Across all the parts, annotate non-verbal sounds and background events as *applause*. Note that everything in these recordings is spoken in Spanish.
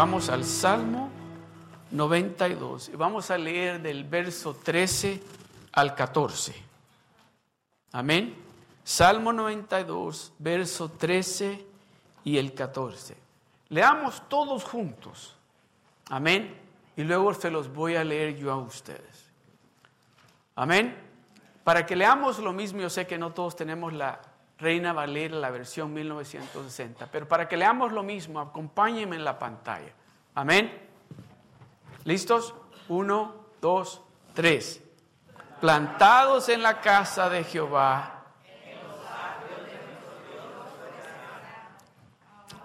Vamos al Salmo 92 y vamos a leer del verso 13 al 14. Amén. Salmo 92, verso 13 y el 14. Leamos todos juntos. Amén. Y luego se los voy a leer yo a ustedes. Amén. Para que leamos lo mismo, yo sé que no todos tenemos la Reina Valera, la versión 1960, pero para que leamos lo mismo, acompáñenme en la pantalla. Amén. ¿Listos? Uno, dos, tres. Plantados en la casa de Jehová.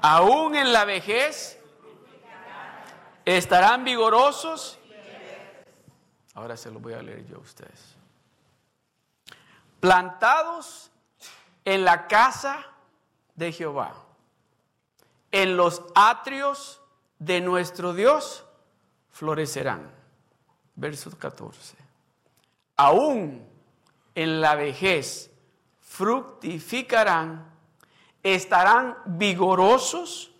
Aún en la vejez estarán vigorosos. Ahora se lo voy a leer yo a ustedes. Plantados en la casa de Jehová, en los atrios de nuestro Dios florecerán. Verso 14. Aún en la vejez fructificarán, estarán vigorosos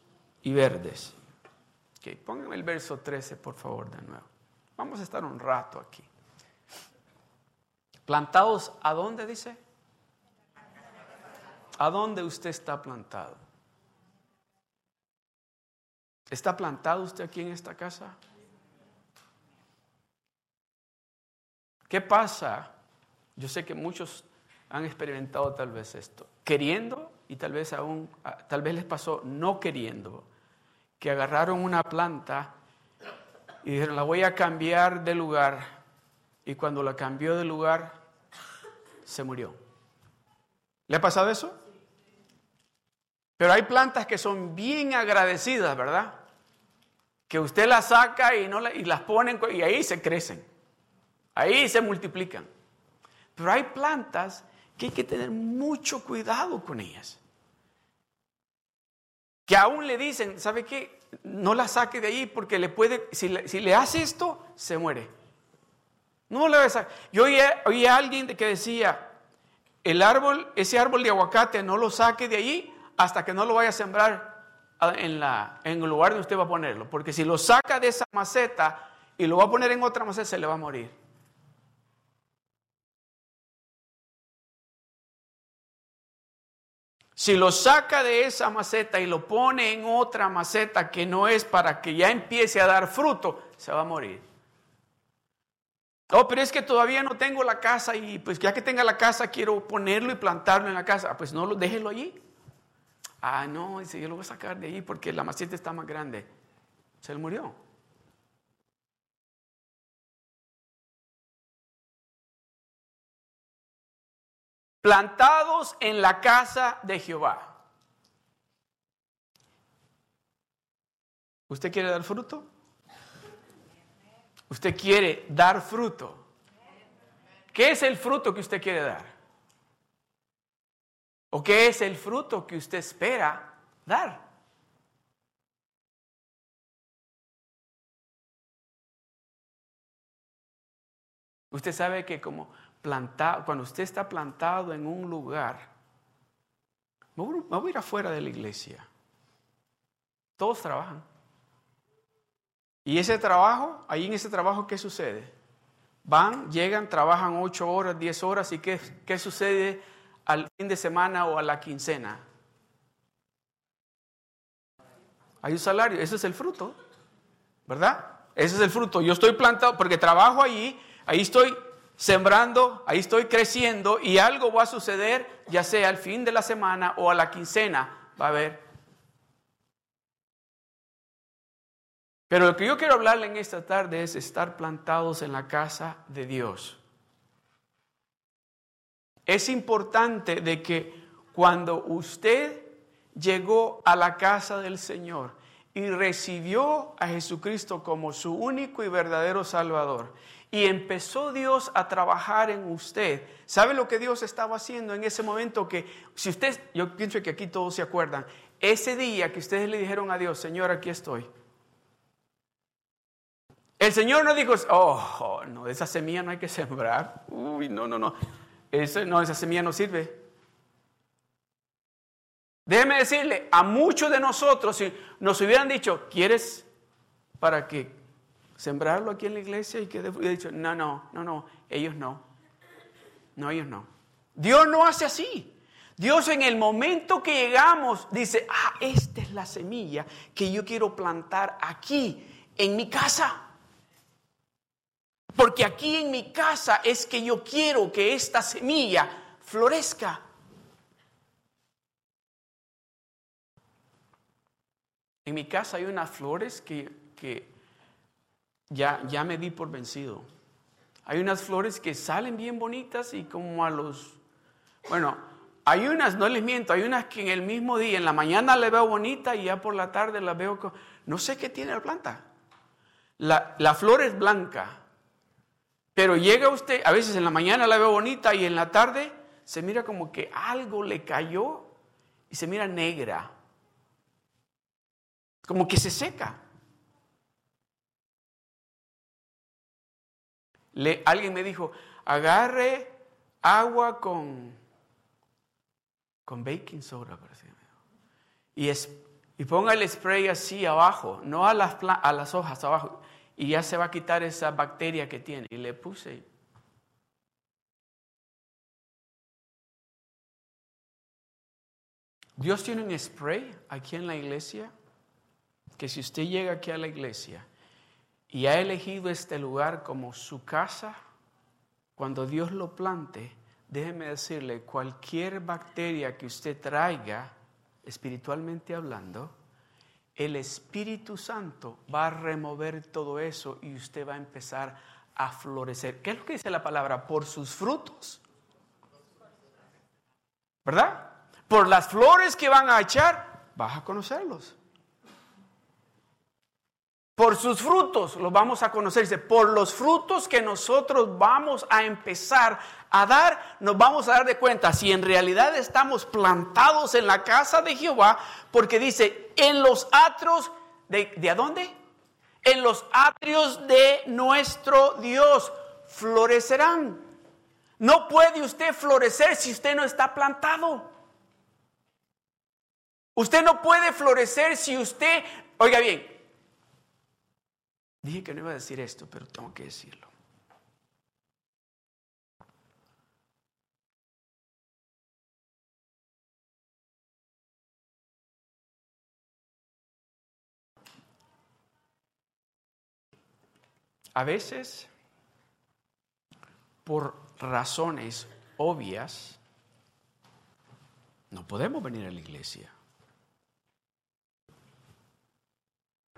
y verdes. Okay, pónganme el verso 13, por favor, de nuevo. Vamos a estar un rato aquí. ¿Plantados a dónde dice? ¿A dónde usted está plantado? ¿Está plantado usted aquí en esta casa? ¿Qué pasa? Yo sé que muchos han experimentado tal vez esto, queriendo y tal vez aún, ah, tal vez les pasó no queriendo, que agarraron una planta y dijeron, la voy a cambiar de lugar. Y cuando la cambió de lugar, se murió. ¿Le ha pasado eso? Pero hay plantas que son bien agradecidas, ¿verdad? Que usted las saca y, no y las pone y ahí se crecen. Ahí se multiplican. Pero hay plantas que hay que tener mucho cuidado con ellas. Que aún le dicen, ¿sabe qué? No la saque de ahí porque le puede, si le, hace esto, se muere. No le a Yo oí, a alguien que decía, el árbol, ese árbol de aguacate, no lo saque de ahí hasta que no lo vaya a sembrar en, la, en el lugar donde usted va a ponerlo. Porque si lo saca de esa maceta y lo va a poner en otra maceta, se le va a morir. Si lo saca de esa maceta y lo pone en otra maceta que no es para que ya empiece a dar fruto, se va a morir. Oh, pero es que todavía no tengo la casa y pues ya que tenga la casa quiero ponerlo y plantarlo en la casa. Ah, pues no, lo, déjelo allí. Ah, no, dice, yo lo voy a sacar de ahí porque la maceta está más grande. Se le murió. plantados en la casa de Jehová. ¿Usted quiere dar fruto? ¿Usted quiere dar fruto? ¿Qué es el fruto que usted quiere dar? ¿O qué es el fruto que usted espera dar? Usted sabe que como cuando usted está plantado en un lugar, me voy, a ir afuera de la iglesia. Todos trabajan. Y ese trabajo, ahí en ese trabajo, ¿qué sucede? Van, llegan, trabajan ocho horas, diez horas, ¿y qué, qué sucede al fin de semana o a la quincena? Hay un salario, ese es el fruto, ¿verdad? Ese es el fruto. Yo estoy plantado porque trabajo allí, ahí estoy sembrando, ahí estoy creciendo y algo va a suceder, ya sea al fin de la semana o a la quincena, va a haber. Pero lo que yo quiero hablarle en esta tarde es estar plantados en la casa de Dios. Es importante de que cuando usted llegó a la casa del Señor y recibió a Jesucristo como su único y verdadero Salvador, y empezó Dios a trabajar en usted. ¿Sabe lo que Dios estaba haciendo en ese momento? Que si usted, yo pienso que aquí todos se acuerdan, ese día que ustedes le dijeron a Dios, Señor, aquí estoy. El Señor no dijo, oh, no, esa semilla no hay que sembrar. Uy, no, no, no. No, esa semilla no sirve. Déjeme decirle, a muchos de nosotros, si nos hubieran dicho, ¿quieres para que sembrarlo aquí en la iglesia y que he dicho, no, no, no, no, ellos no. No, ellos no. Dios no hace así. Dios en el momento que llegamos dice, ah, esta es la semilla que yo quiero plantar aquí, en mi casa. Porque aquí en mi casa es que yo quiero que esta semilla florezca. En mi casa hay unas flores que, ya, ya me di por vencido. Hay unas flores que salen bien bonitas y como a los... Bueno, hay unas, no les miento, hay unas que en el mismo día, en la mañana le veo bonita y ya por la tarde la veo... No sé qué tiene la planta. La, la flor es blanca, pero llega usted, a veces en la mañana la veo bonita y en la tarde se mira como que algo le cayó y se mira negra. Como que se seca. Le, alguien me dijo, agarre agua con, con baking soda, y, es, y ponga el spray así abajo, no a las, a las hojas abajo, y ya se va a quitar esa bacteria que tiene. Y le puse. Dios tiene un spray aquí en la iglesia que si usted llega aquí a la iglesia y ha elegido este lugar como su casa, cuando Dios lo plante, déjeme decirle, cualquier bacteria que usted traiga, espiritualmente hablando, el Espíritu Santo va a remover todo eso y usted va a empezar a florecer. ¿Qué es lo que dice la palabra? Por sus frutos. ¿Verdad? Por las flores que van a echar, vas a conocerlos. Por sus frutos los vamos a conocer. Dice, por los frutos que nosotros vamos a empezar a dar, nos vamos a dar de cuenta si en realidad estamos plantados en la casa de Jehová, porque dice, en los atrios, ¿de, ¿de a dónde? En los atrios de nuestro Dios florecerán. No puede usted florecer si usted no está plantado. Usted no puede florecer si usted, oiga bien, Dije que no iba a decir esto, pero tengo que decirlo. A veces, por razones obvias, no podemos venir a la iglesia.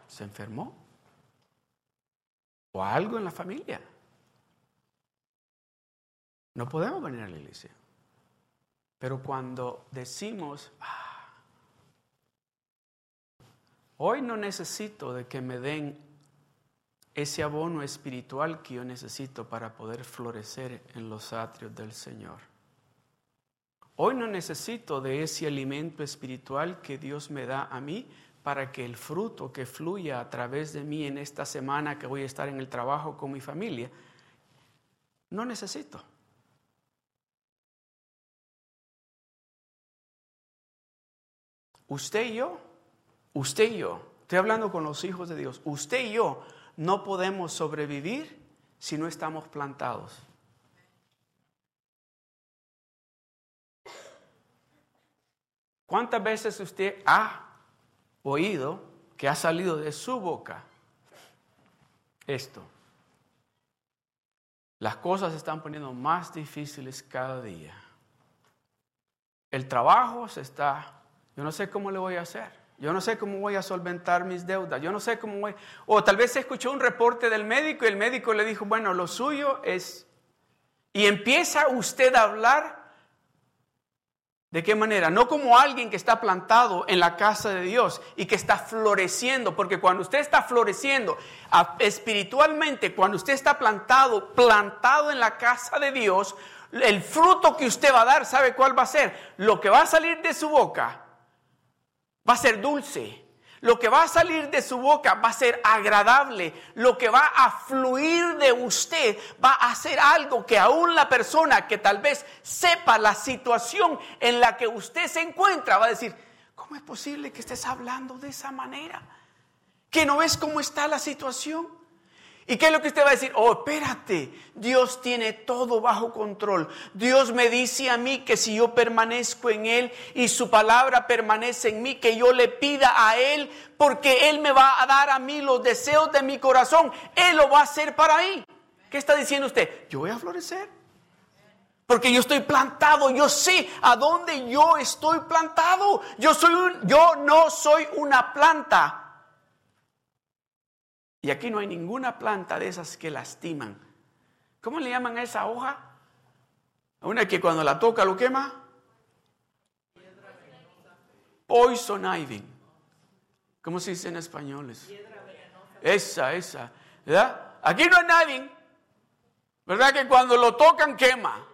¿Se enfermó? o algo en la familia. No podemos venir a la iglesia. Pero cuando decimos, ah, hoy no necesito de que me den ese abono espiritual que yo necesito para poder florecer en los atrios del Señor. Hoy no necesito de ese alimento espiritual que Dios me da a mí para que el fruto que fluya a través de mí en esta semana que voy a estar en el trabajo con mi familia, no necesito. Usted y yo, usted y yo, estoy hablando con los hijos de Dios, usted y yo no podemos sobrevivir si no estamos plantados. ¿Cuántas veces usted ha oído que ha salido de su boca esto. Las cosas se están poniendo más difíciles cada día. El trabajo se está, yo no sé cómo le voy a hacer. Yo no sé cómo voy a solventar mis deudas. Yo no sé cómo voy. O tal vez escuchó un reporte del médico y el médico le dijo, bueno, lo suyo es... Y empieza usted a hablar ¿De qué manera? No como alguien que está plantado en la casa de Dios y que está floreciendo, porque cuando usted está floreciendo espiritualmente, cuando usted está plantado, plantado en la casa de Dios, el fruto que usted va a dar, ¿sabe cuál va a ser? Lo que va a salir de su boca va a ser dulce, lo que va a salir de su boca va a ser agradable. Lo que va a fluir de usted va a ser algo que aún la persona que tal vez sepa la situación en la que usted se encuentra va a decir, ¿cómo es posible que estés hablando de esa manera? ¿Que no ves cómo está la situación? ¿Y qué es lo que usted va a decir? Oh, espérate, Dios tiene todo bajo control. Dios me dice a mí que si yo permanezco en Él y su palabra permanece en mí, que yo le pida a Él, porque Él me va a dar a mí los deseos de mi corazón. Él lo va a hacer para mí. ¿Qué está diciendo usted? Yo voy a florecer. Porque yo estoy plantado, yo sé a dónde yo estoy plantado. Yo soy yo no soy una planta. Y aquí no hay ninguna planta de esas que lastiman. ¿Cómo le llaman a esa hoja? Una que cuando la toca lo quema. Poison ivy. ¿Cómo se dice en español? Esa, esa. ¿Verdad? Aquí no hay nadie. ¿Verdad que cuando lo tocan quema?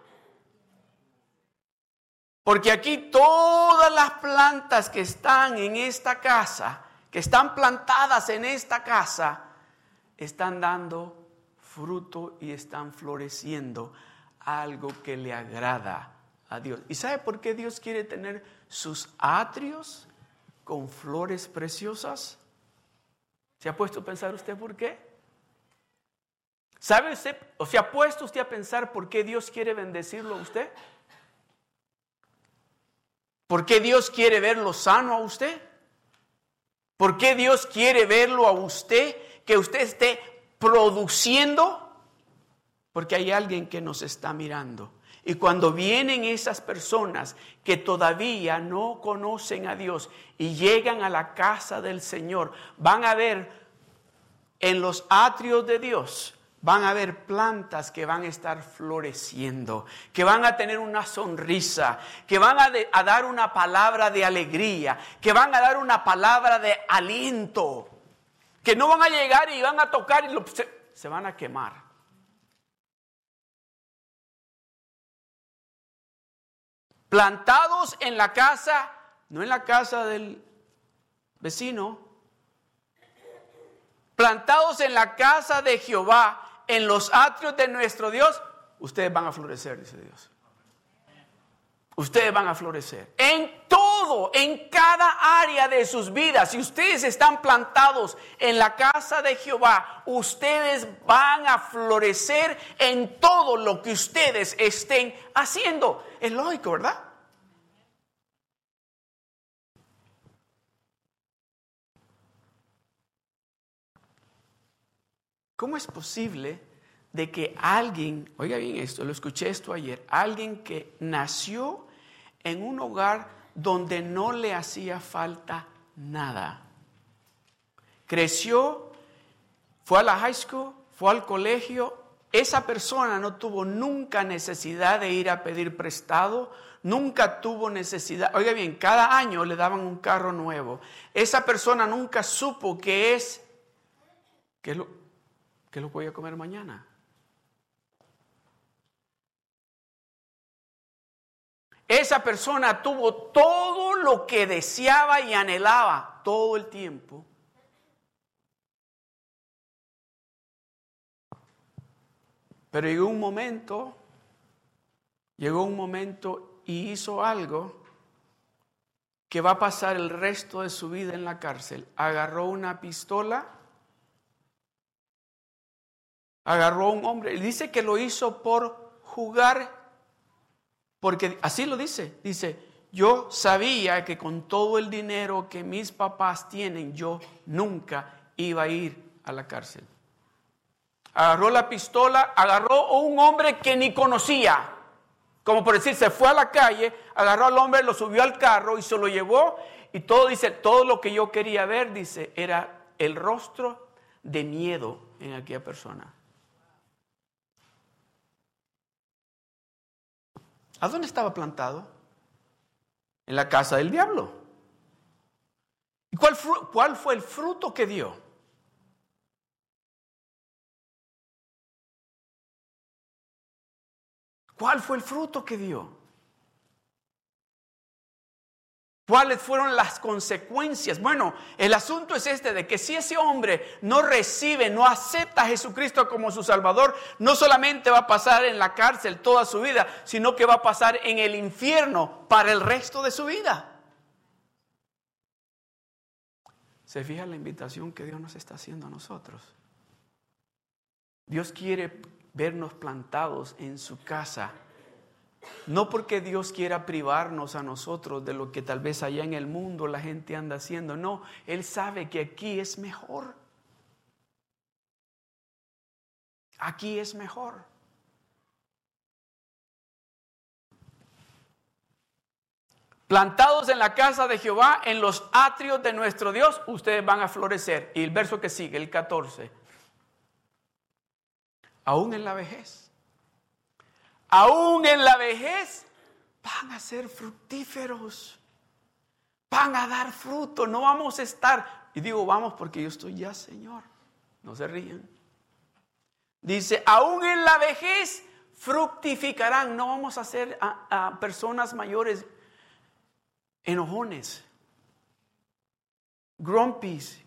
Porque aquí todas las plantas que están en esta casa, que están plantadas en esta casa, están dando fruto y están floreciendo algo que le agrada a Dios. ¿Y sabe por qué Dios quiere tener sus atrios con flores preciosas? ¿Se ha puesto a pensar usted por qué? ¿Sabe usted, o se ha puesto usted a pensar por qué Dios quiere bendecirlo a usted? ¿Por qué Dios quiere verlo sano a usted? ¿Por qué Dios quiere verlo a usted, que usted esté produciendo? Porque hay alguien que nos está mirando. Y cuando vienen esas personas que todavía no conocen a Dios y llegan a la casa del Señor, van a ver en los atrios de Dios van a haber plantas que van a estar floreciendo, que van a tener una sonrisa, que van a, dar una palabra de alegría, que van a dar una palabra de aliento, que no van a llegar y van a tocar y se van a quemar. Plantados en la casa, no en la casa del vecino, plantados en la casa de Jehová, en los atrios de nuestro Dios, ustedes van a florecer, dice Dios. Ustedes van a florecer. En todo, en cada área de sus vidas. Si ustedes están plantados en la casa de Jehová, ustedes van a florecer en todo lo que ustedes estén haciendo. Es lógico, ¿verdad? ¿Cómo es posible de que alguien, oiga bien esto, lo escuché esto ayer, alguien que nació en un hogar donde no le hacía falta nada, creció, fue a la high school, fue al colegio, esa persona no tuvo nunca necesidad de ir a pedir prestado, nunca tuvo necesidad, oiga bien, cada año le daban un carro nuevo, esa persona nunca supo que es, que lo, ¿Qué lo voy a comer mañana? Esa persona tuvo todo lo que deseaba y anhelaba todo el tiempo. Pero llegó un momento, llegó un momento y hizo algo que va a pasar el resto de su vida en la cárcel. Agarró una pistola agarró a un hombre dice que lo hizo por jugar, porque así lo dice, dice, yo sabía que con todo el dinero que mis papás tienen, yo nunca iba a ir a la cárcel. Agarró la pistola, agarró a un hombre que ni conocía, como por decir, se fue a la calle, agarró al hombre, lo subió al carro y se lo llevó. Y todo dice, todo lo que yo quería ver, dice, era el rostro de miedo en aquella persona. ¿A dónde estaba plantado? En la casa del diablo. ¿Y cuál, cuál fue el fruto que dio? ¿Cuál fue el fruto que dio? ¿Cuáles fueron las consecuencias? Bueno, el asunto es este, de que si ese hombre no recibe, no acepta a Jesucristo como su Salvador, no solamente va a pasar en la cárcel toda su vida, sino que va a pasar en el infierno para el resto de su vida. ¿Se fija la invitación que Dios nos está haciendo a nosotros? Dios quiere vernos plantados en su casa. No porque Dios quiera privarnos a nosotros de lo que tal vez allá en el mundo la gente anda haciendo. No, Él sabe que aquí es mejor. Aquí es mejor. Plantados en la casa de Jehová, en los atrios de nuestro Dios, ustedes van a florecer. Y el verso que sigue, el 14. Aún en la vejez. Aún en la vejez van a ser fructíferos. Van a dar fruto. No vamos a estar. Y digo, vamos porque yo estoy ya, Señor. No se ríen. Dice, aún en la vejez fructificarán. No vamos a ser a, personas mayores enojones, grumpies.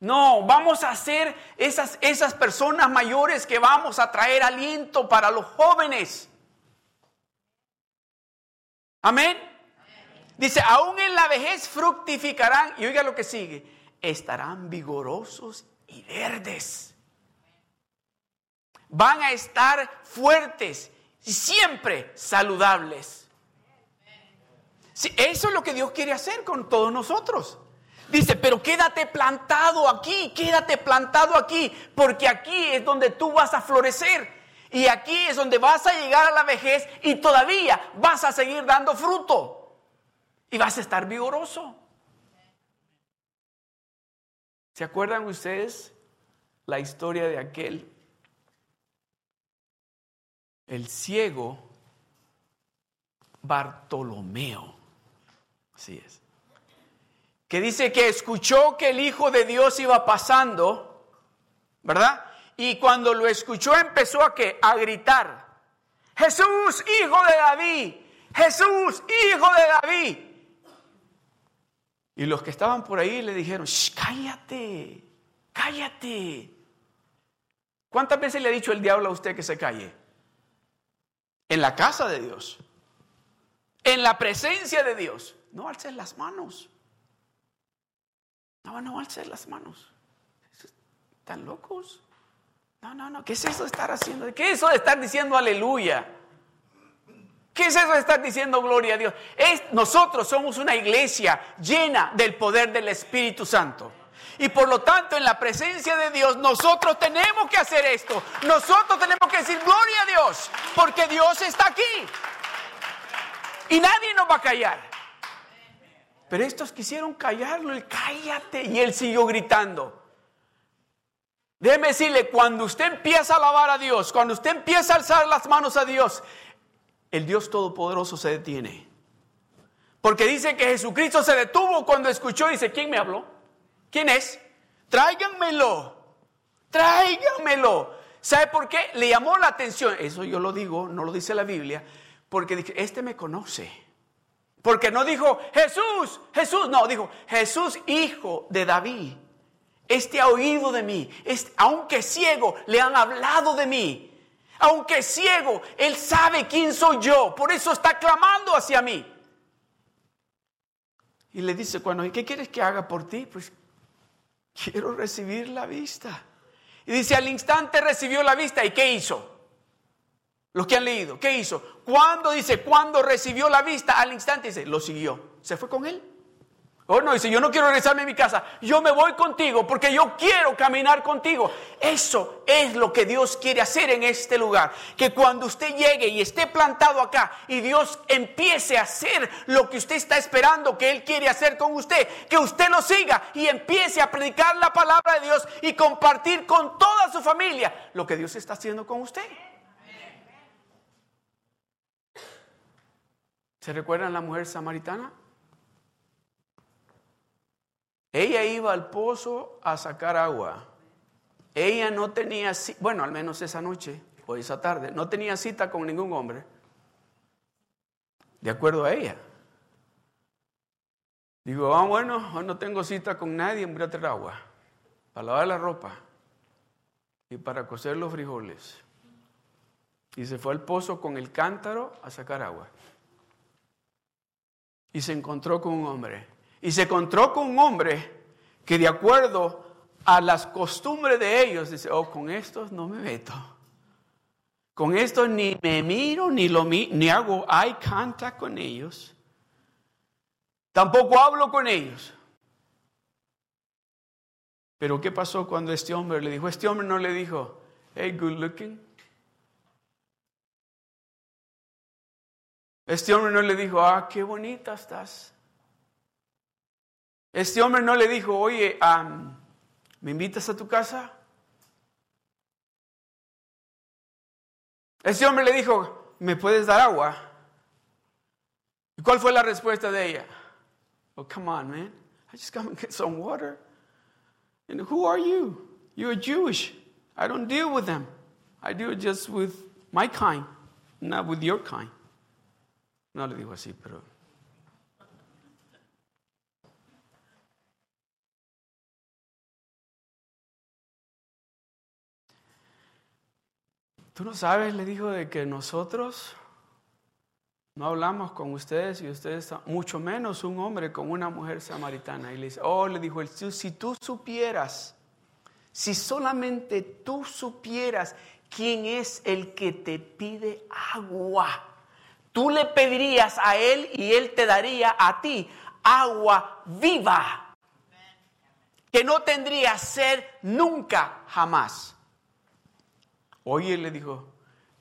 No, vamos a ser esas, esas personas mayores que vamos a traer aliento para los jóvenes. Amén. Dice, aún en la vejez fructificarán, y oiga lo que sigue, estarán vigorosos y verdes. Van a estar fuertes y siempre saludables eso es lo que Dios quiere hacer con todos nosotros. Dice, pero quédate plantado aquí, quédate plantado aquí, porque aquí es donde tú vas a florecer. Y aquí es donde vas a llegar a la vejez y todavía vas a seguir dando fruto. Y vas a estar vigoroso. ¿Se acuerdan ustedes la historia de aquel? El ciego Bartolomeo. Así es. Que dice que escuchó que el Hijo de Dios iba pasando, ¿verdad? Y cuando lo escuchó empezó a? A gritar. Jesús, hijo de David. Jesús, hijo de David. Y los que estaban por ahí le dijeron, cállate, cállate. ¿Cuántas veces le ha dicho el diablo a usted que se calle? En la casa de Dios. En la presencia de Dios no alces las manos. No, no alces las manos. ¿Están locos? No, no, no. ¿Qué es eso de estar haciendo? ¿Qué es eso de estar diciendo aleluya? ¿Qué es eso de estar diciendo gloria a Dios? Nosotros somos una iglesia llena del poder del Espíritu Santo. Y por lo tanto, en la presencia de Dios, nosotros tenemos que hacer esto. Nosotros tenemos que decir gloria a Dios, porque Dios está aquí. Y nadie nos va a callar. Pero estos quisieron callarlo, el cállate, y él siguió gritando. Déjeme decirle, cuando usted empieza a alabar a Dios, cuando usted empieza a alzar las manos a Dios, el Dios Todopoderoso se detiene. Porque dice que Jesucristo se detuvo cuando escuchó, dice, ¿quién me habló? ¿Quién es? Tráiganmelo, tráiganmelo. ¿Sabe por qué? Le llamó la atención, eso yo lo digo, no lo dice la Biblia, porque dije, este me conoce. Porque no dijo Jesús, Jesús, no, dijo Jesús, hijo de David. Este ha oído de mí, este, aunque ciego, le han hablado de mí. Aunque ciego, él sabe quién soy yo, por eso está clamando hacia mí. Y le dice, bueno, qué quieres que haga por ti? Pues quiero recibir la vista. Y dice, al instante recibió la vista. ¿Y qué hizo? Los que han leído, ¿qué hizo? Cuando dice, cuando recibió la vista, al instante dice, lo siguió. ¿Se fue con él? Oh, no, dice, yo no quiero regresarme a mi casa, yo me voy contigo porque yo quiero caminar contigo. Eso es lo que Dios quiere hacer en este lugar. Que cuando usted llegue y esté plantado acá y Dios empiece a hacer lo que usted está esperando que Él quiere hacer con usted, que usted lo siga y empiece a predicar la palabra de Dios y compartir con toda su familia lo que Dios está haciendo con usted. ¿Se recuerdan la mujer samaritana? Ella iba al pozo a sacar agua. Ella no tenía, bueno, al menos esa noche o esa tarde, no tenía cita con ningún hombre. De acuerdo a ella. Digo, ah, bueno, no tengo cita con nadie, voy a traer agua para lavar la ropa y para cocer los frijoles. Y se fue al pozo con el cántaro a sacar agua y se encontró con un hombre. Y se encontró con un hombre que de acuerdo a las costumbres de ellos, dice, oh, con estos no me meto. Con estos ni me miro, ni, lo, ni hago eye contact con ellos. Tampoco hablo con ellos. Pero ¿qué pasó cuando este hombre le dijo? Este hombre no le dijo, hey, good looking. Este hombre no le dijo, ah, qué bonita estás. Este hombre no le dijo, oye, ¿me invitas a tu casa? Este hombre le dijo, ¿me puedes dar agua? ¿Y cuál fue la respuesta de ella? Oh, come on, man. I just come and get some water. And who are you? You're Jewish. I don't deal with them. I deal just with my kind, not with your kind. No le digo así, pero. Tú no sabes, le dijo, de que nosotros no hablamos con ustedes y ustedes, mucho menos un hombre con una mujer samaritana. Y le dice, oh, le dijo, si tú supieras, si solamente tú supieras quién es el que te pide agua, tú le pedirías a él y él te daría a ti agua viva, que no tendría sed nunca, jamás. Oye, le dijo,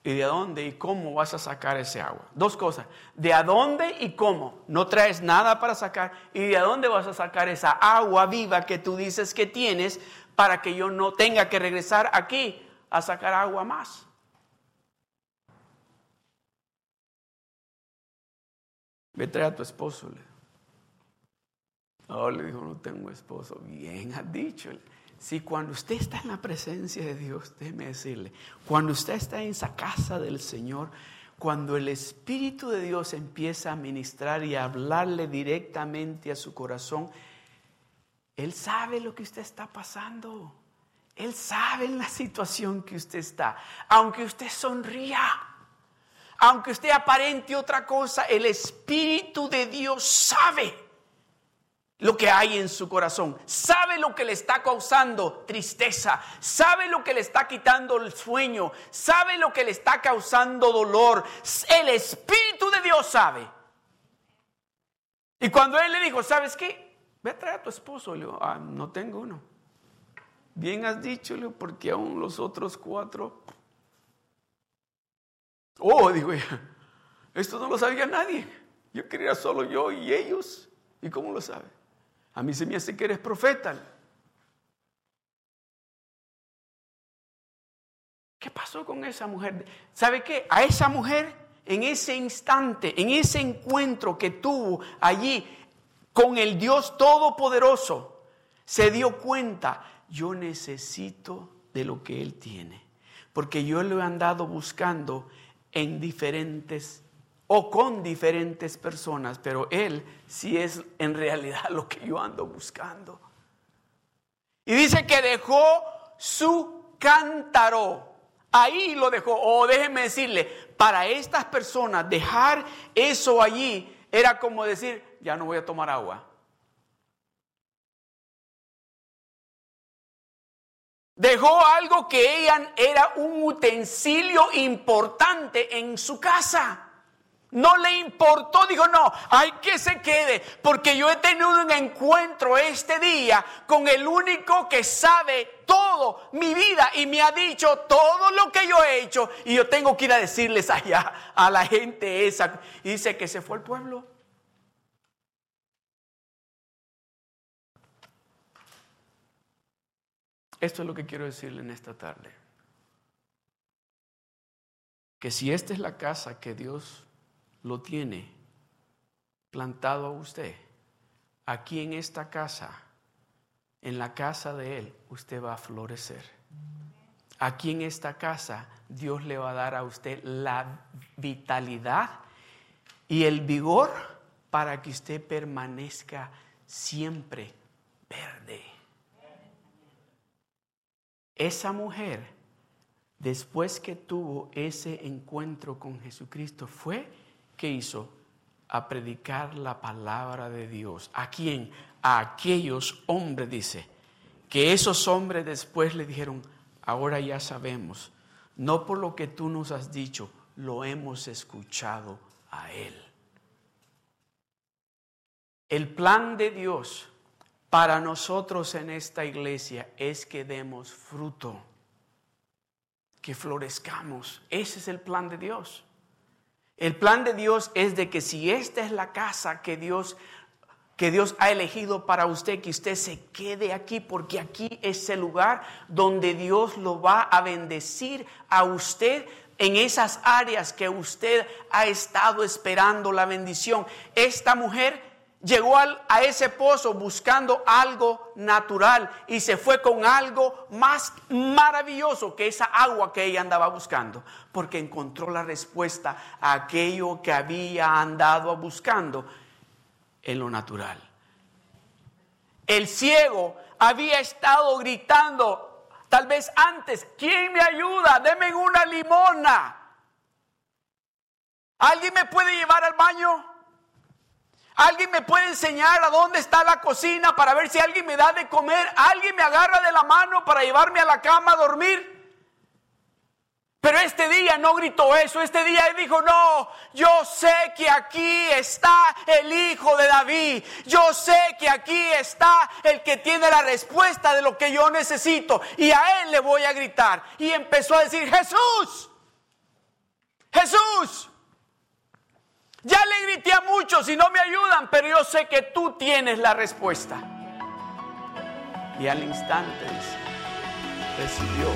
¿Y de dónde y cómo vas a sacar ese agua? Dos cosas. ¿De dónde y cómo? No traes nada para sacar. ¿Y de dónde vas a sacar esa agua viva que tú dices que tienes para que yo no tenga que regresar aquí a sacar agua más? Ve, trae a tu esposo. Oh, le dijo, no tengo esposo. Bien has dicho. Si cuando usted está en la presencia de Dios, déjeme decirle, cuando usted está en esa casa del Señor, cuando el Espíritu de Dios empieza a ministrar y a hablarle directamente a su corazón, Él sabe lo que usted está pasando. Él sabe la situación que usted está. Aunque usted sonría, aunque usted aparente otra cosa, el Espíritu de Dios sabe lo que hay en su corazón, sabe lo que le está causando tristeza, sabe lo que le está quitando el sueño, sabe lo que le está causando dolor. El Espíritu de Dios sabe. Y cuando él le dijo, ¿sabes qué? Ve a traer a tu esposo. Le digo, ah, no tengo uno. Bien has dicho, porque aún los otros cuatro. Oh, digo, *laughs* esto no lo sabía nadie. Yo quería solo yo y ellos. ¿Y cómo lo sabe? A mí se me hace que eres profeta. ¿Qué pasó con esa mujer? ¿Sabe qué? A esa mujer, en ese instante, en ese encuentro que tuvo allí con el Dios Todopoderoso, se dio cuenta, yo necesito de lo que Él tiene. Porque yo lo he andado buscando en diferentes o con diferentes personas, pero Él sí es en realidad lo que yo ando buscando. Y dice que dejó su cántaro. Ahí lo dejó. O déjenme decirle, para estas personas dejar eso allí era como decir, ya no voy a tomar agua. Dejó algo que ella era un utensilio importante en su casa. No le importó, dijo, no, hay que se quede, porque yo he tenido un encuentro este día con el único que sabe todo mi vida y me ha dicho todo lo que yo he hecho y yo tengo que ir a decirles allá a la gente esa. Y dice que se fue el pueblo. Esto es lo que quiero decirle en esta tarde. Que si esta es la casa que Dios lo tiene plantado a usted, aquí en esta casa, en la casa de Él, usted va a florecer. Aquí en esta casa, Dios le va a dar a usted la vitalidad y el vigor para que usted permanezca siempre verde. Esa mujer, después que tuvo ese encuentro con Jesucristo, fue ¿qué hizo? A predicar la palabra de Dios. ¿A quién? a aquellos hombres, dice, que esos hombres después le dijeron, ahora ya sabemos, no por lo que tú nos has dicho, lo hemos escuchado a Él. El plan de Dios para nosotros en esta iglesia es que demos fruto, que florezcamos. Ese es el plan de Dios. El plan de Dios es de que si esta es la casa que Dios que Dios ha elegido para usted, que usted se quede aquí, porque aquí es el lugar donde Dios lo va a bendecir a usted en esas áreas que usted ha estado esperando la bendición. Esta mujer llegó a ese pozo buscando algo natural y se fue con algo más maravilloso que esa agua que ella andaba buscando, porque encontró la respuesta a aquello que había andado buscando en lo natural. El ciego había estado gritando, tal vez antes, ¿quién me ayuda? Deme una limona. ¿Alguien me puede llevar al baño? ¿Alguien me puede enseñar a dónde está la cocina para ver si alguien me da de comer? ¿Alguien me agarra de la mano para llevarme a la cama a dormir? Pero este día no gritó eso, este día él dijo, no, yo sé que aquí está el hijo de David, yo sé que aquí está el que tiene la respuesta de lo que yo necesito y a él le voy a gritar. Y empezó a decir, Jesús, Jesús, ya le grité a muchos y no me ayudan, pero yo sé que tú tienes la respuesta. Y al instante recibió